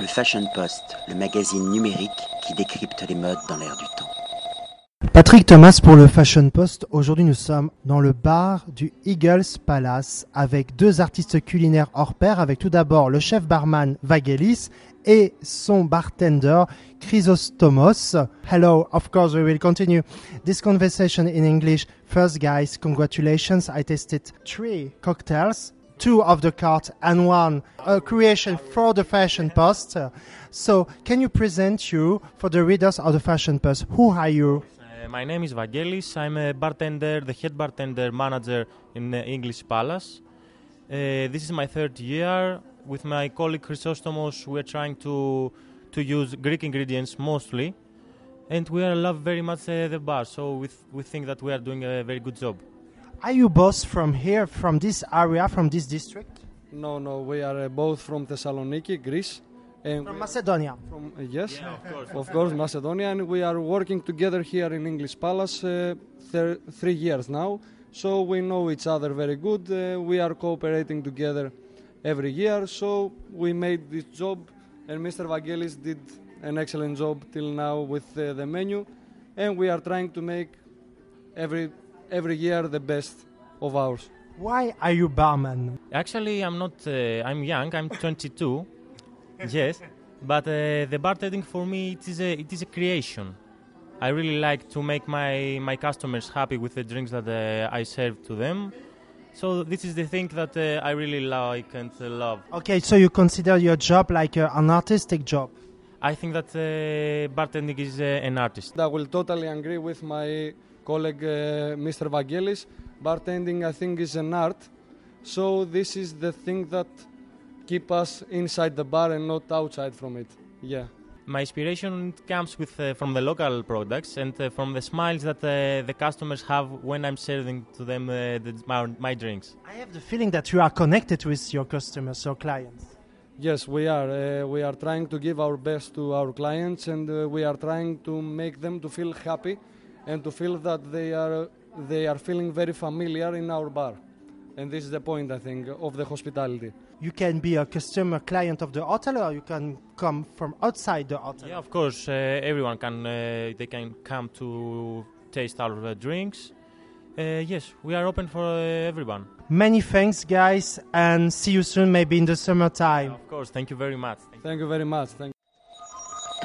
Le Fashion Post, le magazine numérique qui décrypte les modes dans l'air du temps. Patrick Thomas pour le Fashion Post. Aujourd'hui, nous sommes dans le bar du Eagles Palace avec deux artistes culinaires hors pair. Avec tout d'abord le chef barman Vagelis et son bartender Chrysostomos. Hello, of course, we will continue this conversation in English. First, guys, congratulations. I tasted three cocktails. Two of the cart and one a creation for the Fashion Post. So, can you present you for the readers of the Fashion Post? Who are you? Uh, my name is Vangelis. I'm a bartender, the head bartender manager in the Eagles Palace. Uh, this is my third year. With my colleague Chrysostomos, we are trying to to use Greek ingredients mostly, and we are love very much uh, the bar. So we, th- we think that we are doing a very good job. Are you both from here, from this area, from this district? No, no, we are uh, both from Thessaloniki, Greece. And From Macedonia. from, uh, yes, of course. of course, Macedonia, and we are working together here in Eagles Palace uh, thir- three years now. So we know each other very good. Uh, we are cooperating together every year. So we made this job, and Mr. Vangelis did an excellent job till now with uh, the menu, and we are trying to make every every year the best of ours. Why are you barman? Actually, I'm not. Uh, I'm young. I'm 22. yes, but uh, the bartending for me it is a it is a creation. I really like to make my my customers happy with the drinks that uh, I serve to them. So this is the thing that uh, I really like and uh, love. Okay, so you consider your job like uh, an artistic job. I think that uh, bartending is uh, an artist. I will totally agree with my colleague uh, Mr. Vangelis. Bartending, I think, is an art. So this is the thing that keep us inside the bar and not outside from it. Yeah. My inspiration comes with uh, from the local products and uh, from the smiles that uh, the customers have when I'm serving to them uh, the, my, my drinks. I have the feeling that you are connected with your customers or clients. Yes, we are. Uh, we are trying to give our best to our clients, and uh, we are trying to make them to feel happy, and to feel that they are they are feeling very familiar in our bar. And this is the point, I think, of the hospitality. You can be a customer client of the hotel or you can come from outside the hotel. Yeah, of course, uh, everyone can uh, they can come to taste our uh, drinks. Uh, yes, we are open for uh, everyone. Many thanks, guys, and see you soon, maybe in the summertime. Of course, thank you very much. Thank Thank you very much. Thank